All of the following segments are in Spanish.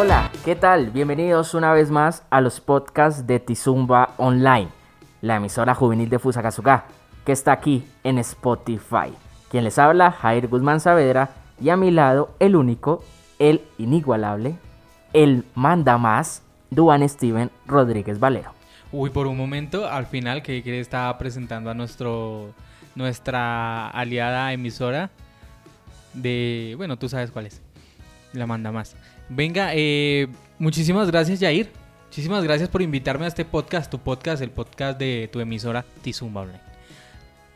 Hola, ¿qué tal? Bienvenidos una vez más a los podcasts de Tizumba Online, la emisora juvenil de Fusagasugá, que está aquí en Spotify. Quien les habla, Jair Guzmán Saavedra, y a mi lado, el único, el inigualable, el manda más, Duan Steven Rodríguez Valero. Uy, por un momento, al final, que estaba presentando a nuestro nuestra aliada emisora de, bueno, tú sabes cuál es. La manda más. Venga, eh, muchísimas gracias, Jair. Muchísimas gracias por invitarme a este podcast, tu podcast, el podcast de tu emisora Tizumba Online.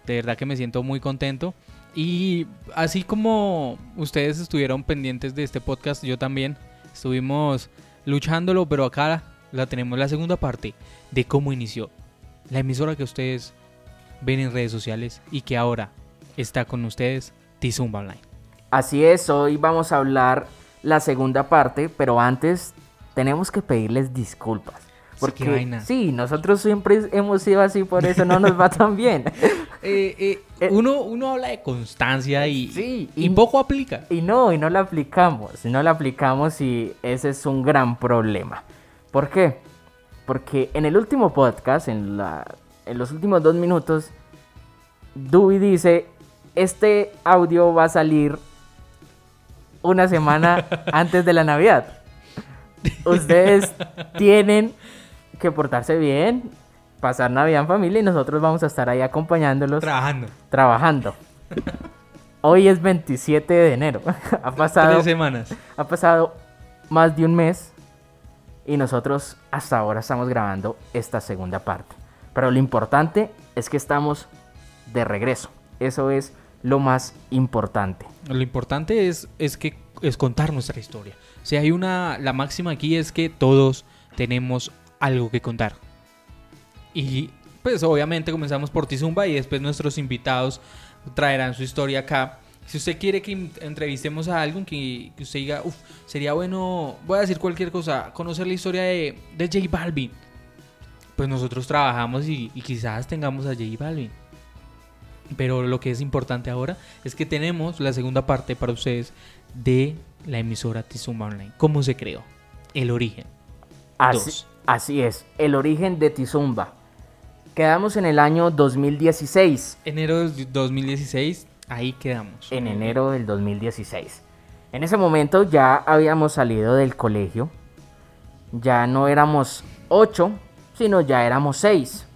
De verdad que me siento muy contento. Y así como ustedes estuvieron pendientes de este podcast, yo también estuvimos luchándolo, pero acá la tenemos la segunda parte de cómo inició la emisora que ustedes ven en redes sociales y que ahora está con ustedes, Tizumba Online. Así es, hoy vamos a hablar la segunda parte, pero antes tenemos que pedirles disculpas. Porque, sí, nosotros siempre hemos sido así, por eso no nos va tan bien. Eh, eh, Eh, uno, uno habla de constancia y, Sí, y y- poco aplica. Y no, y no la aplicamos, y no la aplicamos y ese es un gran problema. ¿Por qué? Porque en el último podcast, en, la, en los últimos dos minutos, Dewey dice, este audio va a salir una semana antes de la Navidad. Ustedes tienen que portarse bien, pasar Navidad en familia y nosotros vamos a estar ahí acompañándolos Trabajando. trabajando. Hoy es 27 de enero. ha pasado Tres semanas. ha pasado más de un mes y nosotros hasta ahora estamos grabando esta segunda parte. Pero lo importante es que estamos de regreso. Eso es lo más importante. Lo importante es, es que es contar nuestra historia. O sea, hay una. La máxima aquí es que todos tenemos algo que contar. Y pues obviamente comenzamos por Tizumba y después nuestros invitados traerán su historia acá. Si usted quiere que entrevistemos a alguien que, que usted diga, uff, sería bueno, voy a decir cualquier cosa, conocer la historia de, de J Balvin. Pues nosotros trabajamos y, y quizás tengamos a J Balvin. Pero lo que es importante ahora es que tenemos la segunda parte para ustedes de la emisora Tizumba Online. ¿Cómo se creó? El origen. Así, Dos. así es, el origen de Tizumba. Quedamos en el año 2016, Enero del 2016, ahí quedamos. en enero del 2016. En ese momento ya habíamos salido del colegio. Ya no éramos 8, sino ya éramos 6.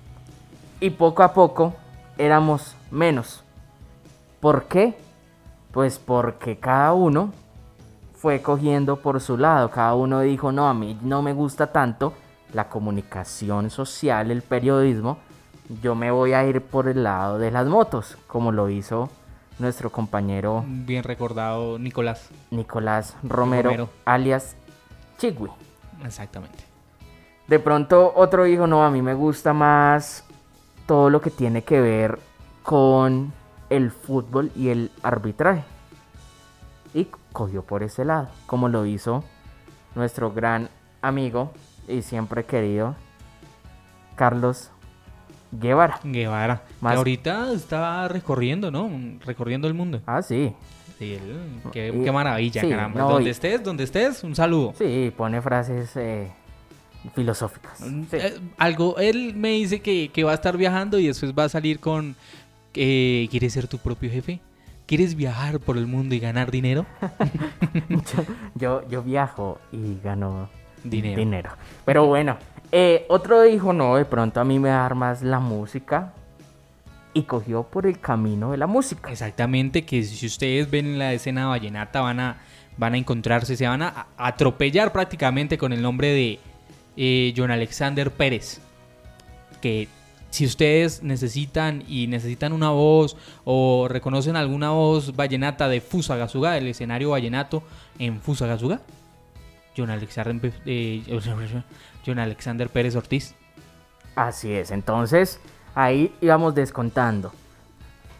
Y poco a poco éramos menos. ¿Por qué? Pues porque cada uno fue cogiendo por su lado. Cada uno dijo, no, a mí no me gusta tanto la comunicación social, el periodismo. Yo me voy a ir por el lado de las motos, como lo hizo nuestro compañero Bien recordado, Nicolás. Nicolás Romero, Romero. alias Chigui. Exactamente. De pronto otro dijo, no, a mí me gusta más todo lo que tiene que ver con el fútbol y el arbitraje. Y cogió por ese lado, como lo hizo nuestro gran amigo y siempre querido Carlos Guevara. Guevara. Más- Que ahorita está recorriendo, ¿no? Recorriendo el mundo. Ah, sí, Sí, él- qué, Y- qué maravilla, sí, caramba. no, donde y- estés, donde estés, un saludo. sí, pone frases eh, filosóficas. Sí. Eh, algo, él me dice que, que va a estar viajando y después va a salir con eh, ¿Quieres ser tu propio jefe? ¿Quieres viajar por el mundo y ganar dinero? yo, yo viajo y gano Dinero. dinero. Pero bueno, eh, otro dijo, no, de pronto a mí me va a dar más la música. Y cogió por el camino de la música. Exactamente, que si ustedes ven la escena vallenata van a, van a encontrarse, se van a a- atropellar prácticamente con el nombre de eh, John Alexander Pérez. Que si ustedes necesitan y necesitan una voz o reconocen alguna voz vallenata de Fusagasugá, del escenario vallenato en Fusagasugá, John Alexander, eh, John Alexander Pérez Ortiz. Así es, entonces ahí íbamos descontando.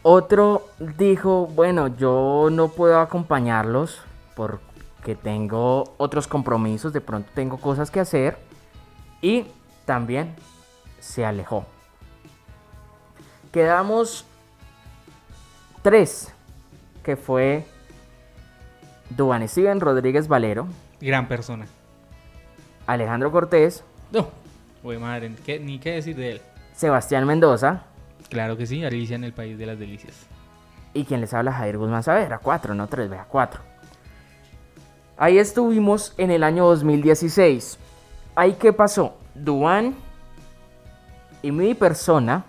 Otro dijo, bueno, yo no puedo acompañarlos porque tengo otros compromisos, de pronto tengo cosas que hacer. Y también se alejó. Quedamos tres, que fue Duan Steven Rodríguez Valero, Gran persona. Alejandro Cortés, No, güey madre, ¿qué- ni qué decir de él. Sebastián Mendoza Claro que sí, Alicia en el País de las Delicias. y quien les habla Javier Guzmán Saavedra, cuatro, no tres, vea, cuatro. Ahí estuvimos en el año 2016. Ahí qué pasó, Duan y mi persona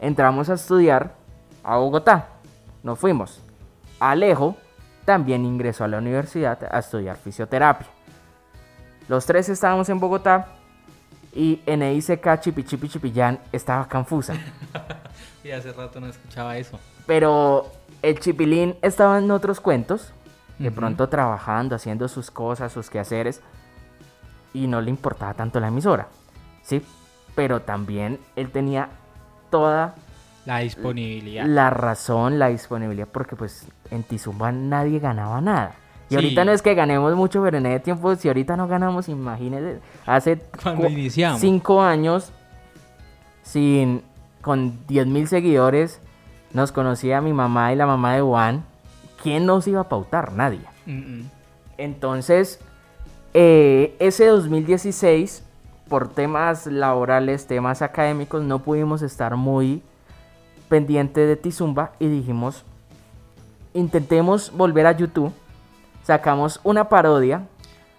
entramos a estudiar a Bogotá. Nos fuimos. Alejo también ingresó a la universidad a estudiar fisioterapia. Los tres estábamos en Bogotá y en EICK Chipi Chipi Chipillán estaba confusa. Y hace rato no escuchaba eso. Pero el Chipilín estaba en otros cuentos, de pronto trabajando, haciendo sus cosas, sus quehaceres, y no le importaba tanto la emisora, ¿sí? Pero también él tenía toda La disponibilidad. la razón, la disponibilidad, porque pues en Tizumba nadie ganaba nada. Y Sí. ahorita no es que ganemos mucho, pero en ese tiempo, si ahorita no ganamos, imagínense, hace Cuando cu- iniciamos. cinco años, sin, con 10 mil seguidores, nos conocía mi mamá y la mamá de Juan. ¿Quién nos iba a pautar? Nadie. Mm, mm. Entonces, eh, ese 2016, por temas laborales, temas académicos, no pudimos estar muy pendientes de Tizumba y dijimos, intentemos volver a YouTube. Sacamos una parodia.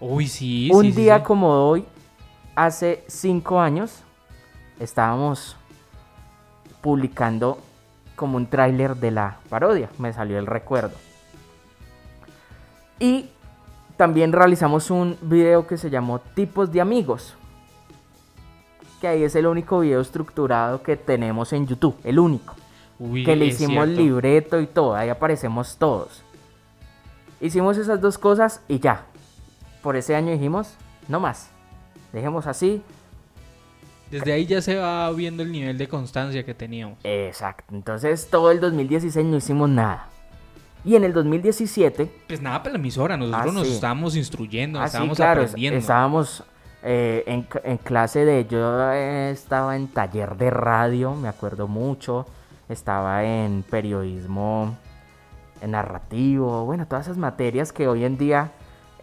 Uy, sí. Un sí, sí, día sí. como hoy, hace cinco años, estábamos publicando como un tráiler de la parodia. Me salió el recuerdo. Y también realizamos un video que se llamó Tipos de Amigos. Que ahí es el único video estructurado que tenemos en YouTube. El único. Uy, que le hicimos cierto. libreto y todo. Ahí aparecemos todos. Hicimos esas dos cosas y ya. Por ese año dijimos, no más. Dejemos así. Desde ahí ya se va viendo el nivel de constancia que teníamos. Exacto. Entonces todo el 2016 no hicimos nada. Y en el 2017 Pues nada para la emisora, nosotros Ah, nos sí. estábamos instruyendo, Ah, sí, estábamos claro, es- aprendiendo. Estábamos eh, en, clase de. Yo estaba en taller de radio, me acuerdo mucho. Estaba en periodismo en narrativo. Bueno, todas esas materias que hoy en día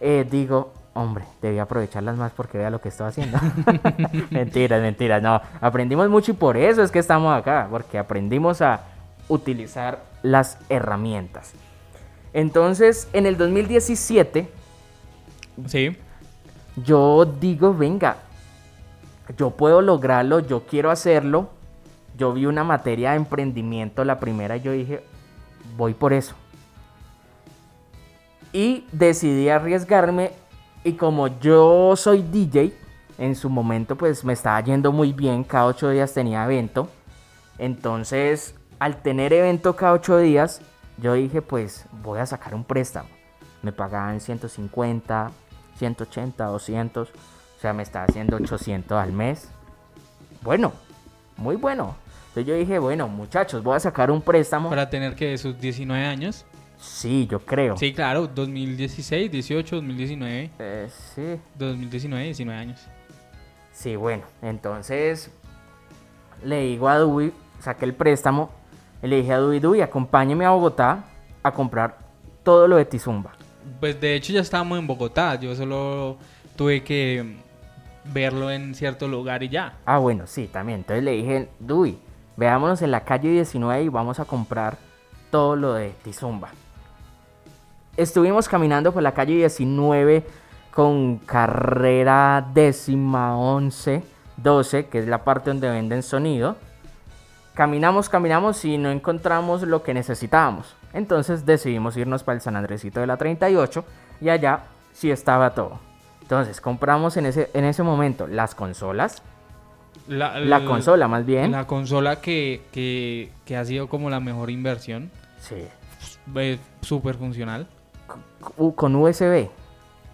eh, digo, hombre, debí aprovecharlas más porque vea lo que estoy haciendo. mentiras, mentiras, no. Aprendimos mucho y por eso es que estamos acá, porque aprendimos a utilizar las herramientas. Entonces, en el 2017 Sí, yo digo, venga, yo puedo lograrlo, yo quiero hacerlo. Yo vi una materia de emprendimiento, la primera, y yo dije, voy por eso. Y decidí arriesgarme y como yo soy DJ, en su momento pues me estaba yendo muy bien, cada ocho días tenía evento. Entonces, al tener evento cada ocho días, yo dije pues voy a sacar un préstamo. Me pagaban 150, 180, 200, o sea, me estaba haciendo 800 al mes. Bueno, muy bueno. Entonces yo dije, bueno, muchachos, voy a sacar un préstamo. para tener que sus 19 años. Sí, yo creo. Sí, claro, 2016, 18, 2019, Eh, sí. 2019, 19 años. Sí, bueno, entonces le digo a Dewey, saqué el préstamo, y le dije a Dewey, Dewey, acompáñeme a Bogotá a comprar todo lo de Tizumba. Pues de hecho ya estábamos en Bogotá, yo solo tuve que verlo en cierto lugar y ya. Ah, bueno, sí, también. Entonces le dije, Dewey, veámonos en la calle 19 y vamos a comprar todo lo de Tizumba. Estuvimos caminando por la calle 19 con carrera décima, 11, 12, que es la parte donde venden sonido. Caminamos, caminamos y no encontramos lo que necesitábamos. Entonces decidimos irnos para el San Andresito de la 38 y allá sí estaba todo. Entonces compramos en ese, en ese momento las consolas, La, consola más bien. La consola que, que, que ha sido como la mejor inversión. Sí. Súper funcional. Con USB,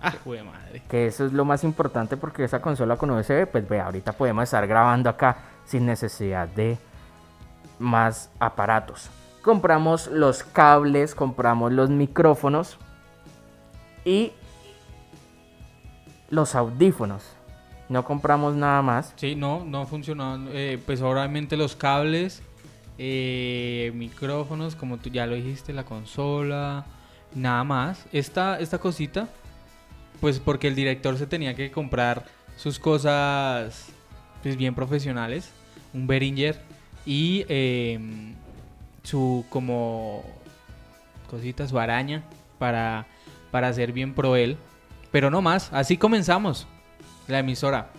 Ah, jue madre. que eso es lo más importante porque esa consola con USB, pues ve, ahorita podemos estar grabando acá sin necesidad de más aparatos. Compramos los cables, compramos los micrófonos y los audífonos. No compramos nada más. Sí, no, no funcionó. Eh, pues obviamente los cables, eh, micrófonos, como tú ya lo dijiste, la consola, nada más. Esta, esta cosita pues porque el director se tenía que comprar sus cosas pues bien profesionales, un Behringer y em, su como cositas, su araña para, para hacer bien pro él. Pero no más, así comenzamos la emisora.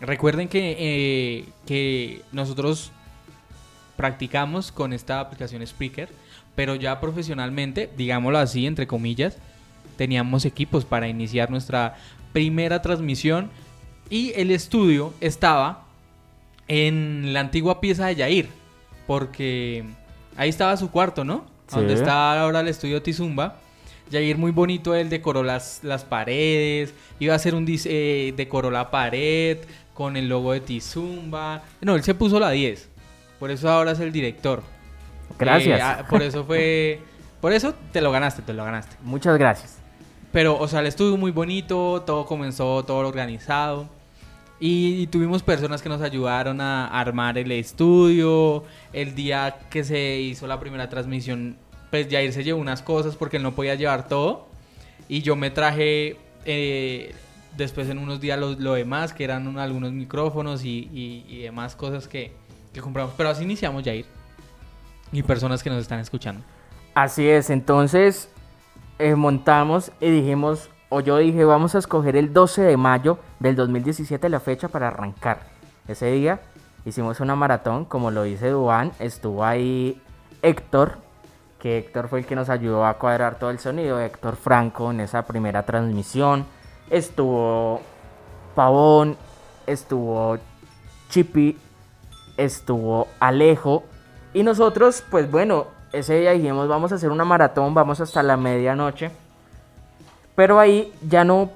Recuerden que, eh, que nosotros practicamos con esta aplicación Spreaker, pero ya profesionalmente, digámoslo así, entre comillas, teníamos equipos para iniciar nuestra primera transmisión y el estudio estaba en la antigua pieza de Yair, porque ahí estaba su cuarto, ¿no? Donde está ahora el estudio Tizumba. Yair muy bonito, él decoró las, las paredes, iba a hacer un eh, decoró la pared con el logo de Tizumba. No, él se puso la 10. Por eso ahora es el director. Gracias. Eh, ah, por eso fue por eso te lo ganaste, te lo ganaste. Muchas gracias. Pero, o sea, el estudio muy bonito, todo comenzó, todo organizado. Y, tuvimos personas que nos ayudaron a armar el estudio. El día que se hizo la primera transmisión, pues Jair se llevó unas cosas porque él no podía llevar todo. Y yo me traje eh, después en unos días lo, demás, que eran algunos micrófonos y, demás cosas que, que, compramos. Pero así iniciamos Jair. Y personas que nos están escuchando. Así es, entonces eh, montamos y dijimos, o yo dije, vamos a escoger el 12 de mayo del 2017 la fecha para arrancar. Ese día hicimos una maratón, como lo dice Duan, estuvo ahí Héctor, que Héctor fue el que nos ayudó a cuadrar todo el sonido, Héctor Franco en esa primera transmisión, estuvo Pavón, estuvo Chippy, estuvo Alejo, y nosotros, pues bueno, ese día dijimos, vamos a hacer una maratón, vamos hasta la medianoche. Pero ahí ya no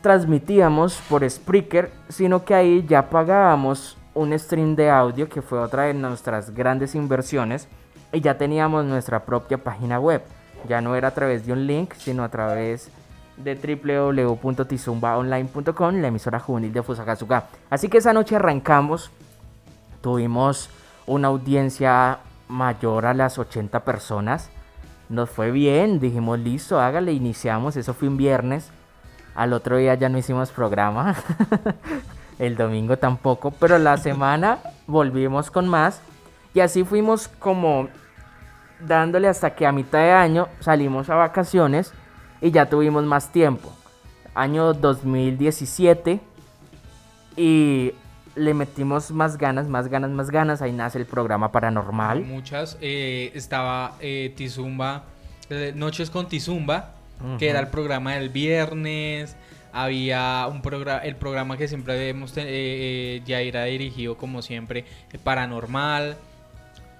transmitíamos por Spreaker, sino que ahí ya pagábamos un stream de audio, que fue otra de nuestras grandes inversiones, y ya teníamos nuestra propia página web. Ya no era a través de un link, sino a través de www.tizumbaonline.com, la emisora juvenil de Fusagazuga. Así que esa noche arrancamos, tuvimos una audiencia mayor a las 80 personas. Nos fue bien, dijimos listo, hágale, iniciamos, eso fue un viernes. Al otro día ya no hicimos programa, el domingo tampoco, pero la semana volvimos con más y así fuimos como dándole hasta que a mitad de año salimos a vacaciones y ya tuvimos más tiempo. Año 2017 y le metimos más ganas, más ganas, más ganas. Ahí nace el programa paranormal. Muchas. Eh, estaba eh, Tizumba, eh, Noches con Tizumba, que era el programa del viernes. Había un programa, el programa que siempre hemos ya era dirigido como siempre, paranormal.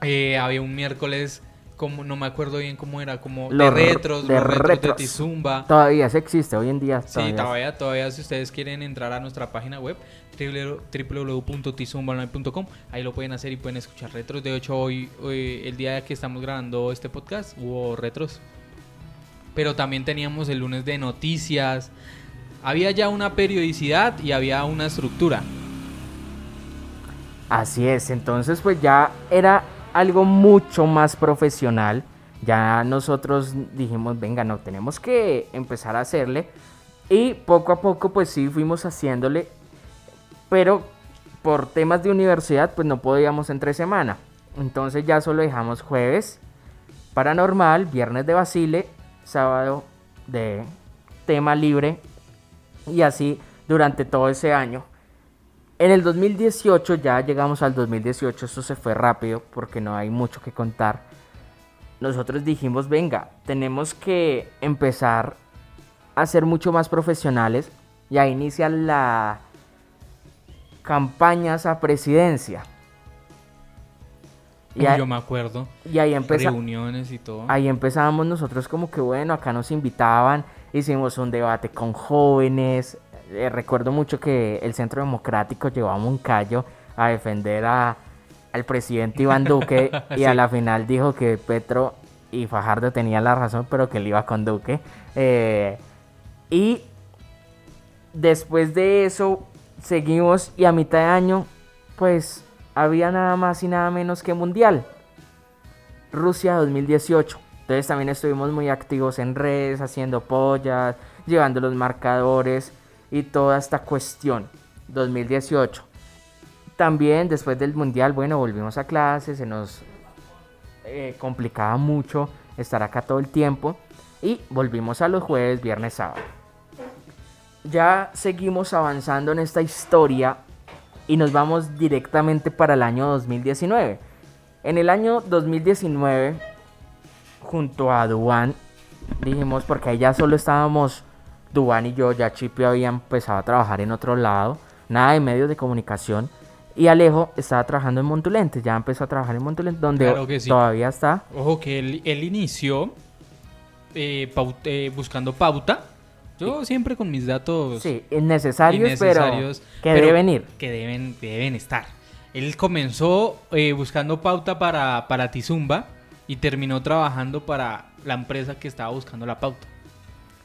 había un miércoles como no me acuerdo bien cómo era, como de retros, de retros, de Tizumba. Todavía se existe hoy en día. Sí, todavía, todavía si ustedes quieren entrar a nuestra página web www.tizumbaonline.com, ahí lo pueden hacer y pueden escuchar retros. De hecho, hoy, el día que estamos grabando este podcast hubo retros. Pero también teníamos el lunes de noticias. Había ya una periodicidad y había una estructura. Así es, entonces pues ya era algo mucho más profesional. Ya nosotros dijimos, venga, no, tenemos que empezar a hacerle. Y poco a poco, pues sí, fuimos haciéndole. Pero por temas de universidad, pues no podíamos entre semana. Entonces ya solo dejamos jueves paranormal, viernes de Basile, sábado de tema libre. Y así durante todo ese año. En el 2018, ya llegamos al 2018, eso se fue rápido porque no hay mucho que contar. Nosotros dijimos, venga, tenemos que empezar a ser mucho más profesionales. Y ahí inicia la campañas a presidencia. Y yo me acuerdo. Y ahí empezamos. Reuniones y todo. Ahí empezábamos nosotros como que bueno, acá nos invitaban, hicimos un debate con jóvenes, eh, recuerdo mucho que el Centro Democrático llevaba un callo a defender a, al presidente Iván Duque y a la final dijo que Petro y Fajardo tenían la razón, pero que él iba con Duque. Eh, y después de eso seguimos y a mitad de año, pues había nada más y nada menos que Mundial. Rusia 2018. Entonces también estuvimos muy activos en redes, haciendo pollas, llevando los marcadores y toda esta cuestión. 2018. También después del mundial, bueno, volvimos a clases, se nos eh, complicaba mucho estar acá todo el tiempo y volvimos a los jueves, viernes, sábado. Ya seguimos avanzando en esta historia y nos vamos directamente para el año 2019. En el año 2019 junto a Duan, dijimos, porque ya solo estábamos Duan y yo, ya Chipio había empezado a trabajar en otro lado, nada de medios de comunicación. Y Alejo estaba trabajando en Montulentes, ya empezó a trabajar en Montulentes, donde todavía está. Ojo que él, inició eh, eh, buscando pauta. Yo siempre con mis datos sí, innecesarios, pero que deben ir. Que deben, deben estar. Él comenzó eh, buscando pauta para, para Tizumba y terminó trabajando para la empresa que estaba buscando la pauta.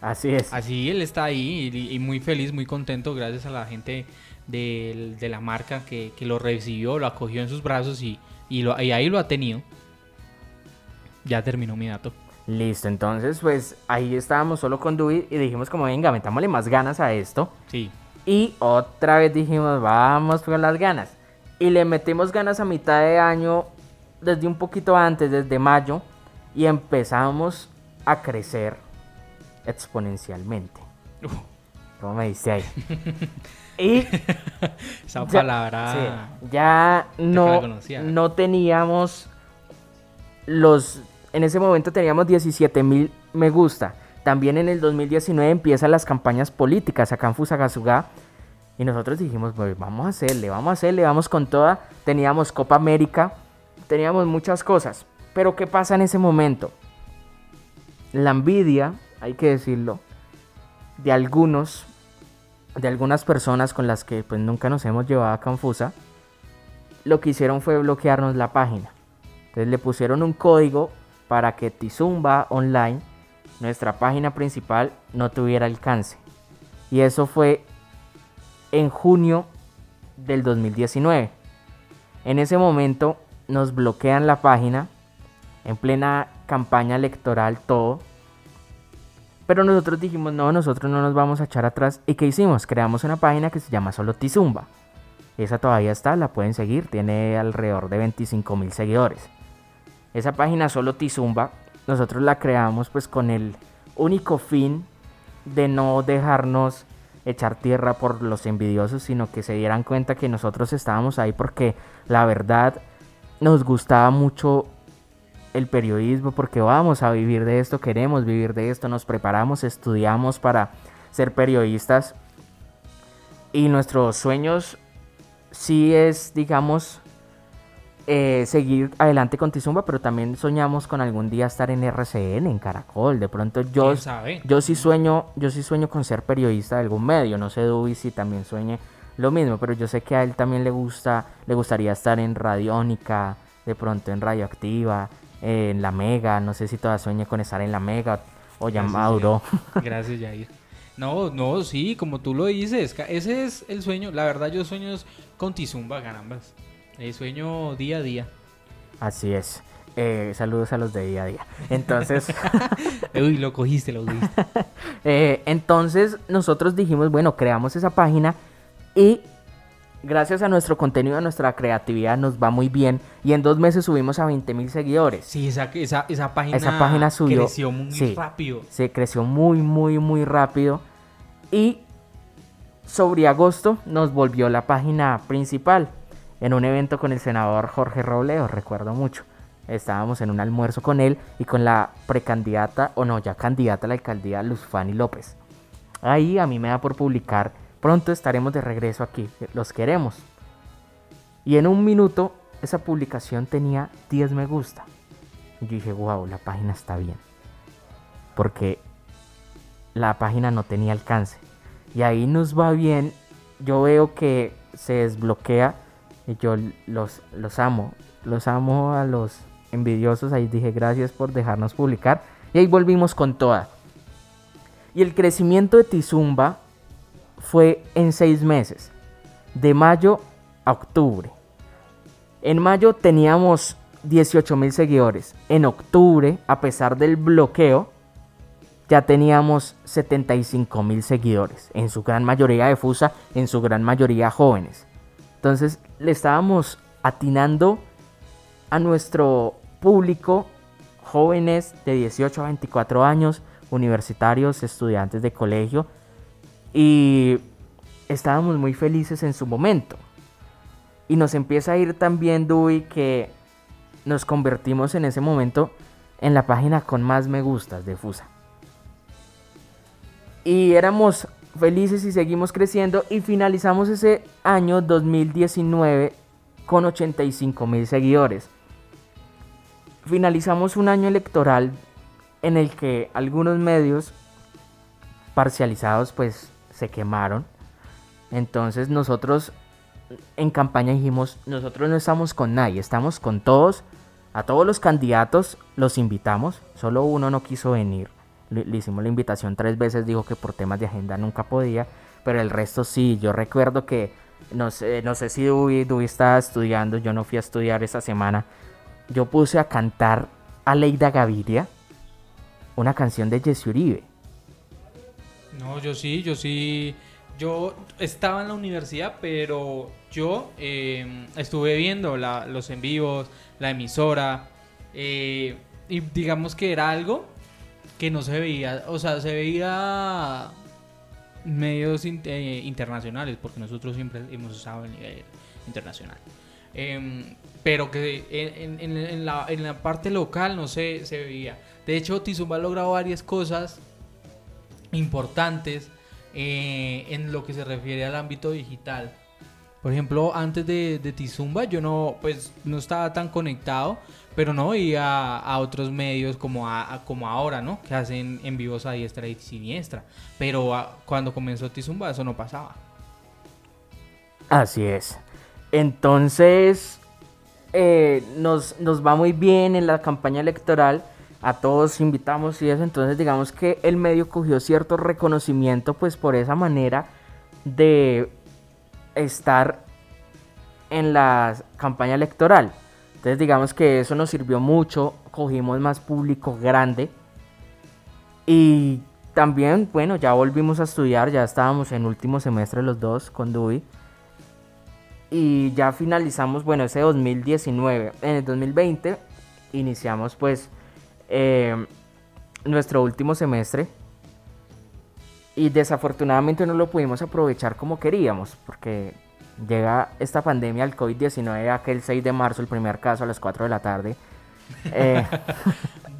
Así es. Así él está ahí y, muy feliz, muy contento gracias a la gente de, la marca que, lo recibió, lo acogió en sus brazos y, lo, ahí lo ha tenido. Ya terminó mi dato. Listo, entonces pues ahí estábamos solo con Dewey y dijimos como venga, metámosle más ganas a esto. Sí. Y otra vez dijimos, vamos con las ganas. Y le metimos ganas a mitad de año desde un poquito antes, desde mayo, y empezamos a crecer exponencialmente. ¿Cómo me dice ahí? y esa palabra ya no, no teníamos los en ese momento teníamos 17 mil me gusta también en el 2019 empiezan las campañas políticas acá en Fusagasugá y nosotros dijimos pues vamos a hacerle vamos a hacerle vamos con toda teníamos Copa América teníamos muchas cosas. Pero ¿qué pasa en ese momento? La envidia, hay que decirlo, de algunos, de algunas personas con las que pues nunca nos hemos llevado a Confusa, lo que hicieron fue bloquearnos la página. Entonces le pusieron un código para que Tizumba Online, nuestra página principal, no tuviera alcance. Y eso fue en junio del 2019. En ese momento nos bloquean la página en plena campaña electoral, todo. Pero nosotros dijimos, no, nosotros no nos vamos a echar atrás. ¿Y qué hicimos? Creamos una página que se llama solo Tizumba. Esa todavía está, la pueden seguir, tiene alrededor de 25 mil seguidores. Esa página solo Tizumba, nosotros la creamos pues con el único fin de no dejarnos echar tierra por los envidiosos, sino que se dieran cuenta que nosotros estábamos ahí porque la verdad nos gustaba mucho el periodismo porque vamos a vivir de esto, queremos vivir de esto, nos preparamos, estudiamos para ser periodistas y nuestros sueños sí es, digamos, eh, seguir adelante con Tizumba, pero también soñamos con algún día estar en RCN, en Caracol. De pronto yo, yo sí sueño, yo sí sueño con ser periodista de algún medio. No sé Dubi si también sueñe lo mismo, pero yo sé que a él también le gusta, le gustaría estar en Radiónica, de pronto en Radioactiva, en La Mega, no sé si todavía sueña con estar en La Mega o ya Mauro. Gracias, Jair. No, no, sí, como tú lo dices, ese es el sueño, la verdad yo sueño con Tizumba, carambas. El sueño día a día. Así es. Eh, saludos a los de día a día. Entonces. Uy, lo cogiste, lo cogiste. Eh, entonces, nosotros dijimos, bueno, creamos esa página y gracias a nuestro contenido, a nuestra creatividad, nos va muy bien. Y en dos meses subimos a 20 mil seguidores. Sí, esa, esa, esa, página, esa página subió, creció muy rápido. Se creció muy, muy, muy rápido. Y sobre agosto nos volvió la página principal en un evento con el senador Jorge Robledo, recuerdo mucho. Estábamos en un almuerzo con él y con la precandidata, o no, ya candidata a la alcaldía Luz Fanny López. Ahí a mí me da por publicar Pronto estaremos de regreso aquí, los queremos. Y en un minuto esa publicación tenía 10 me gusta. Y yo dije, wow, la página está bien. Porque la página no tenía alcance. Y ahí nos va bien. Yo veo que se desbloquea. Y yo los, los amo. Los amo a los envidiosos. Ahí dije, gracias por dejarnos publicar. Y ahí volvimos con toda. Y el crecimiento de Tizumba fue en seis meses, de mayo a octubre. En mayo teníamos 18 mil seguidores. En octubre, a pesar del bloqueo, ya teníamos 75 mil seguidores. En su gran mayoría de FUSA, en su gran mayoría jóvenes. Entonces le estábamos atinando a nuestro público jóvenes de 18 a 24 años, universitarios, estudiantes de colegio. Y estábamos muy felices en su momento. Y nos empieza a ir también, Dewey, que nos convertimos en ese momento en la página con más me gustas de Fusa. Y éramos felices y seguimos creciendo y finalizamos ese año 2019 con 85 mil seguidores. Finalizamos un año electoral en el que algunos medios parcializados pues se quemaron. Entonces nosotros en campaña dijimos, nosotros no estamos con nadie, estamos con todos, a todos los candidatos los invitamos, solo uno no quiso venir, le, hicimos la invitación tres veces, dijo que por temas de agenda nunca podía, pero el resto sí, yo recuerdo que, no sé, no sé si Dewey, estaba estudiando, yo no fui a estudiar esa semana, yo puse a cantar a Leida Gaviria una canción de Jesse Uribe. No, yo sí, yo sí yo estaba en la universidad, pero yo em, estuve viendo los en vivos, la emisora, eh, y digamos que era algo que no se veía, o sea, se veía medios eh, internacionales, porque nosotros siempre hemos estado a nivel internacional. Em, pero que en, la, en, la, parte local no se, se veía. De hecho, Tizumba ha logrado varias cosas importantes eh, en lo que se refiere al ámbito digital. Por ejemplo, antes de, Tizumba yo no, pues, no estaba tan conectado, pero no iba a otros medios como, a, como ahora, ¿no? Que hacen en vivos a diestra y siniestra. Pero cuando comenzó Tizumba eso no pasaba. Así es. Entonces, eh, nos, nos va muy bien en la campaña electoral a todos invitamos y eso, entonces digamos que el medio cogió cierto reconocimiento pues por esa manera de estar en la campaña electoral. Entonces digamos que eso nos sirvió mucho, cogimos más público grande y también, bueno, ya volvimos a estudiar, ya estábamos en último semestre los dos con Dewey. Y ya finalizamos, bueno, ese 2019. En el 2020 iniciamos pues eh, nuestro último semestre y desafortunadamente no lo pudimos aprovechar como queríamos porque llega esta pandemia, el COVID-19, aquel 6 de marzo, el primer caso a las 4 de la tarde. Eh,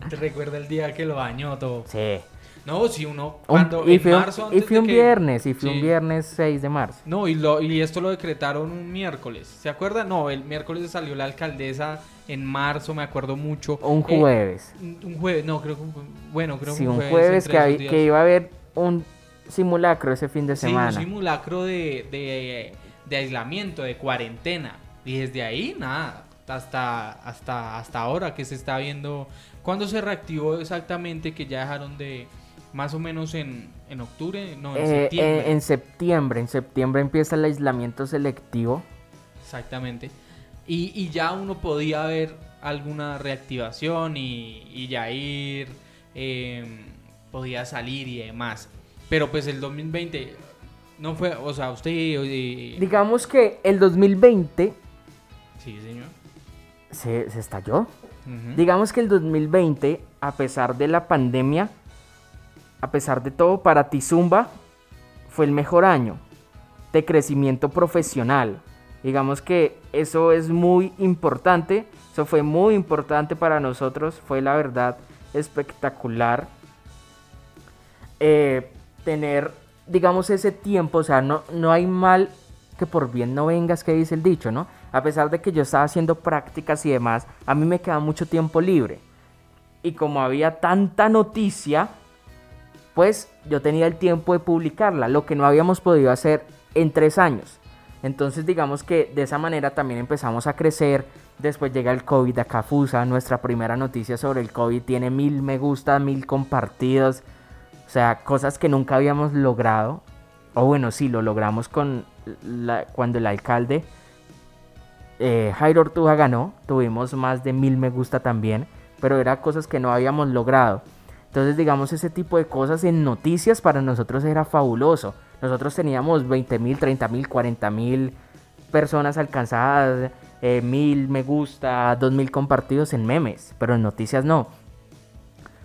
¿Te recuerda el día que lo bañó todo? Sí. No, si uno cuando y fue, y fue un viernes, y fue un viernes 6 de marzo. No, y lo y esto lo decretaron un miércoles. ¿Se acuerda? No, el miércoles salió la alcaldesa en marzo, me acuerdo mucho. un eh, jueves. un jueves, no, creo que bueno, creo que un jueves, que, que, iba a haber un simulacro ese fin de semana. Sí, un simulacro de, de, de aislamiento, de cuarentena. Y desde ahí, nada, hasta, hasta, hasta ahora que se está viendo. ¿Cuándo se reactivó exactamente que ya dejaron de, más o menos en, en octubre, no, en eh, septiembre. Eh, en septiembre, en septiembre empieza el aislamiento selectivo. Exactamente. Y, y ya uno podía ver alguna reactivación y, y ya ir, em, podía salir y demás. Pero pues el 2020 no fue, o sea, usted... Eh, Digamos que el 2020... Sí, señor. Se, se estalló. Digamos que el 2020, a pesar de la pandemia, a pesar de todo, para Tizumba fue el mejor año de crecimiento profesional. Digamos que eso es muy importante, eso fue muy importante para nosotros, fue la verdad espectacular eh, tener, digamos, ese tiempo, o sea, no, no hay mal que por bien no vengas, que dice el dicho, ¿no? A pesar de que yo estaba haciendo prácticas y demás, a mí me queda mucho tiempo libre. Y como había tanta noticia, pues yo tenía el tiempo de publicarla, lo que no habíamos podido hacer en tres años. Entonces digamos que de esa manera también empezamos a crecer. Después llega el COVID a Cafusa, nuestra primera noticia sobre el COVID tiene mil me gusta, mil compartidos. O sea, cosas que nunca habíamos logrado. O bueno, sí, lo logramos con cuando el alcalde eh, Jairo Ortuga ganó, tuvimos más de mil me gusta también, pero eran cosas que no habíamos logrado. Entonces, digamos, ese tipo de cosas en noticias para nosotros era fabuloso. Nosotros teníamos 20 mil, 30 mil, 40 mil personas alcanzadas, eh, mil me gusta, dos mil compartidos en memes, pero en noticias no.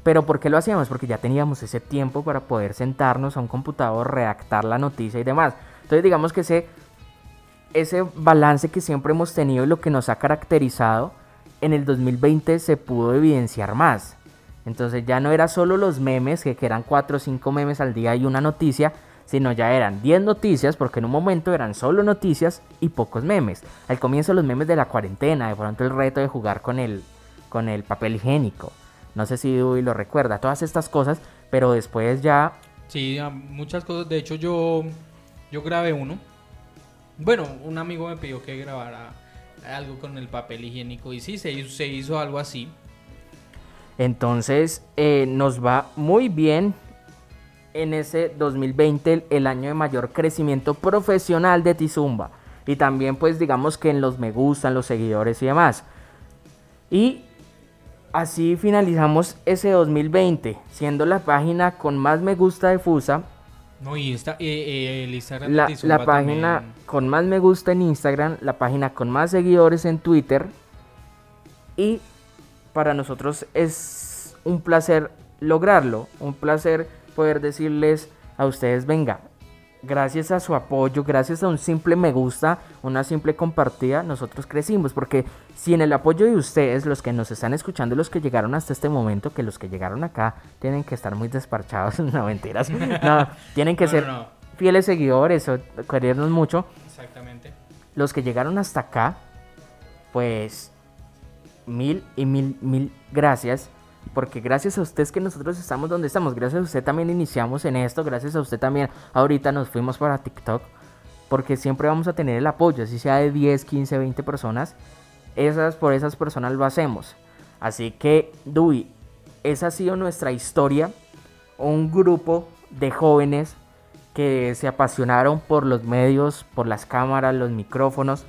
Pero ¿por qué lo hacíamos? Porque ya teníamos ese tiempo para poder sentarnos a un computador, redactar la noticia y demás. Entonces digamos que ese, ese balance que siempre hemos tenido y lo que nos ha caracterizado, en el 2020 se pudo evidenciar más. Entonces ya no era solo los memes, que, eran 4 o 5 memes al día y una noticia, sino ya eran 10 noticias, porque en un momento eran solo noticias y pocos memes. Al comienzo los memes de la cuarentena, de pronto el reto de jugar con el, con el papel higiénico. No sé si Dewey lo recuerda, todas estas cosas, pero después ya... Sí, muchas cosas. De hecho, yo, yo grabé uno. Bueno, un amigo me pidió que grabara algo con el papel higiénico y sí, se hizo, se hizo algo así. Entonces, eh, nos va muy bien en ese 2020, el año de mayor crecimiento profesional de Tizumba. Y también, pues, digamos que en los me gustan, los seguidores y demás. Y Así finalizamos ese 2020, siendo la página con más me gusta de Fusa. No, y esta, eh, eh, el Instagram la, la página con más me gusta en Instagram, la página con más seguidores en Twitter. Y para nosotros es un placer lograrlo, un placer poder decirles a ustedes, venga, gracias a su apoyo, gracias a un simple me gusta, una simple compartida, nosotros crecimos. Porque si en el apoyo de ustedes, los que nos están escuchando, los que llegaron hasta este momento, que los que llegaron acá tienen que estar muy desparchados, no mentiras, no, tienen que ser fieles seguidores o querernos mucho. Exactamente. Los que llegaron hasta acá, pues mil y mil, mil gracias porque gracias a usted es que nosotros estamos donde estamos, gracias a usted también iniciamos en esto, gracias a usted también. Ahorita nos fuimos para TikTok, porque siempre vamos a tener el apoyo, si sea de 10, 15, 20 personas, esas por esas personas lo hacemos. Así que, Dui, esa ha sido nuestra historia, un grupo de jóvenes que se apasionaron por los medios, por las cámaras, los micrófonos,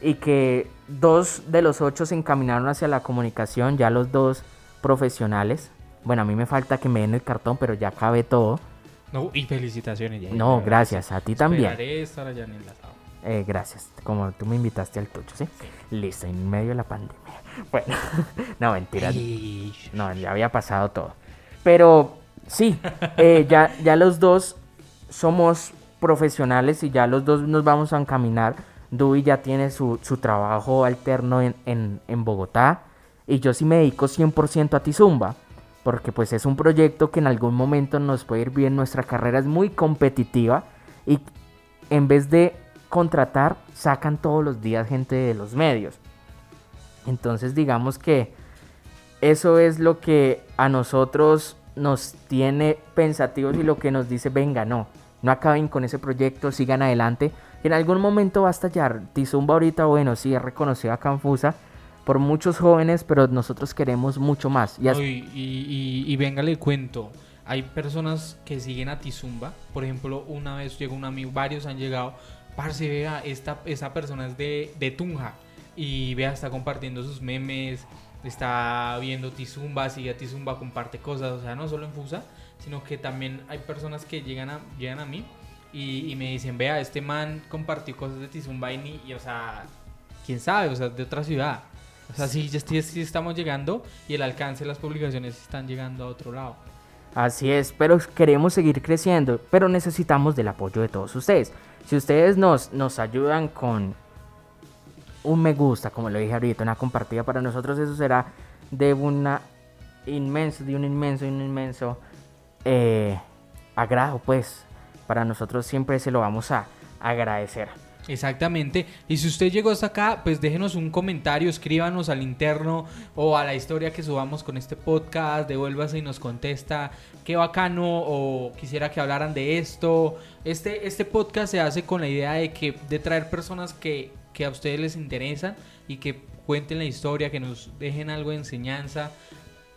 y que dos de los ocho se encaminaron hacia la comunicación, ya los dos profesionales. Bueno, a mí me falta que me den el cartón, pero ya cabe todo. No, y felicitaciones. no, gracias, a ti también. estar allá en eh, gracias, como tú me invitaste al tucho, ¿sí? Listo, en medio de la pandemia. Bueno, no, mentira. No, ya había pasado todo. Pero sí, eh, ya, ya los dos somos profesionales y ya los dos nos vamos a encaminar. Dewey ya tiene su, su trabajo alterno en, en, en Bogotá. Y yo sí me dedico 100% a Tizumba, porque pues es un proyecto que en algún momento nos puede ir bien, nuestra carrera es muy competitiva y en vez de contratar, sacan todos los días gente de los medios. Entonces digamos que eso es lo que a nosotros nos tiene pensativos y lo que nos dice, venga, no, no acaben con ese proyecto, sigan adelante. En algún momento va a estallar. Tizumba ahorita, bueno, sí, es reconocido a Canfusa, por muchos jóvenes, pero nosotros queremos mucho más. Y, y, venga, le cuento. Hay personas que siguen a Tizumba. Por ejemplo, una vez llegó un amigo, varios han llegado. Parce, vea, esta, esa persona es de, de Tunja. Y vea, está compartiendo sus memes, está viendo Tizumba, sigue a Tizumba, comparte cosas. O sea, no solo en Fusa, sino que también hay personas que llegan a, llegan a mí y, y me dicen, vea, este man compartió cosas de Tizumba y, y, o sea, quién sabe, o sea, de otra ciudad. O sea, sí, estamos llegando y el alcance de las publicaciones están llegando a otro lado. Así es, pero queremos seguir creciendo, pero necesitamos del apoyo de todos ustedes. Si ustedes nos, nos ayudan con un me gusta, como lo dije ahorita, una compartida para nosotros, eso será de una inmenso, de un inmenso, un inmenso eh, agrado, pues. Para nosotros siempre se lo vamos a agradecer. Exactamente. Y si usted llegó hasta acá, pues déjenos un comentario, escríbanos al interno o a la historia que subamos con este podcast, devuélvase y nos contesta qué bacano o quisiera que hablaran de esto. Este, este podcast se hace con la idea de que de traer personas que, que a ustedes les interesan y que cuenten la historia, que nos dejen algo de enseñanza.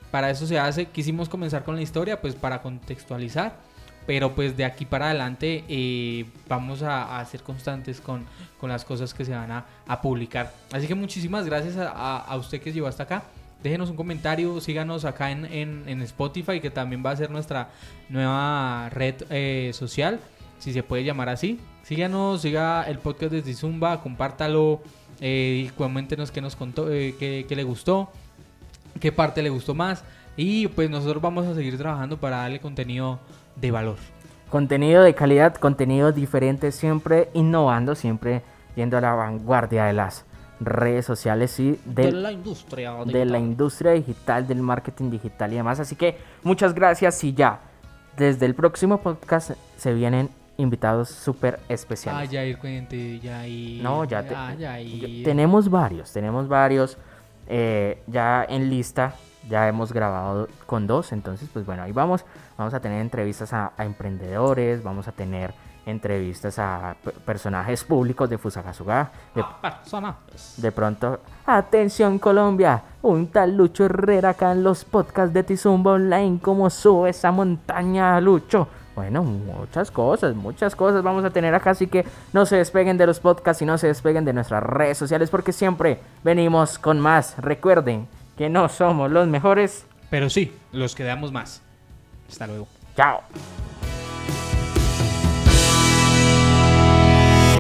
Para eso se hace, quisimos comenzar con la historia, pues para contextualizar Pero pues de aquí para adelante eh, vamos a, ser constantes con, con las cosas que se van a, a publicar. Así que muchísimas gracias a, a- usted que llegó hasta acá. Déjenos un comentario, síganos acá en, en- Spotify, que también va a ser nuestra nueva red eh, social, si se puede llamar así. Síganos, siga el podcast de Zumba, compártalo, eh, coméntenos qué nos contó, eh, qué, qué le gustó, qué parte le gustó más. Y pues nosotros vamos a seguir trabajando para darle contenido de valor. Contenido de calidad, contenido diferente, siempre innovando, siempre yendo a la vanguardia de las redes sociales y De la industria. de digital. la industria digital, del marketing digital y demás. Así que muchas gracias y ya, desde el próximo podcast se vienen invitados súper Ah, especiales. Jair, cuente, Jair. No, ya, te- Ah, Jair. ya- tenemos varios, tenemos varios eh, ya en lista. Ya hemos grabado con dos, entonces pues bueno, ahí vamos. Vamos a tener entrevistas a, a emprendedores, vamos a tener entrevistas a pe- personajes públicos de Fusagasuga, de Ah, de pronto, atención Colombia, un tal Lucho Herrera acá en los podcasts de Tizumba Online, ¿cómo sube esa montaña Lucho? Bueno, muchas cosas, muchas cosas vamos a tener acá, así que no se despeguen de los podcasts y no se despeguen de nuestras redes sociales porque siempre venimos con más. Recuerden que no somos los mejores. Pero sí, los que damos más. Hasta luego. Chao.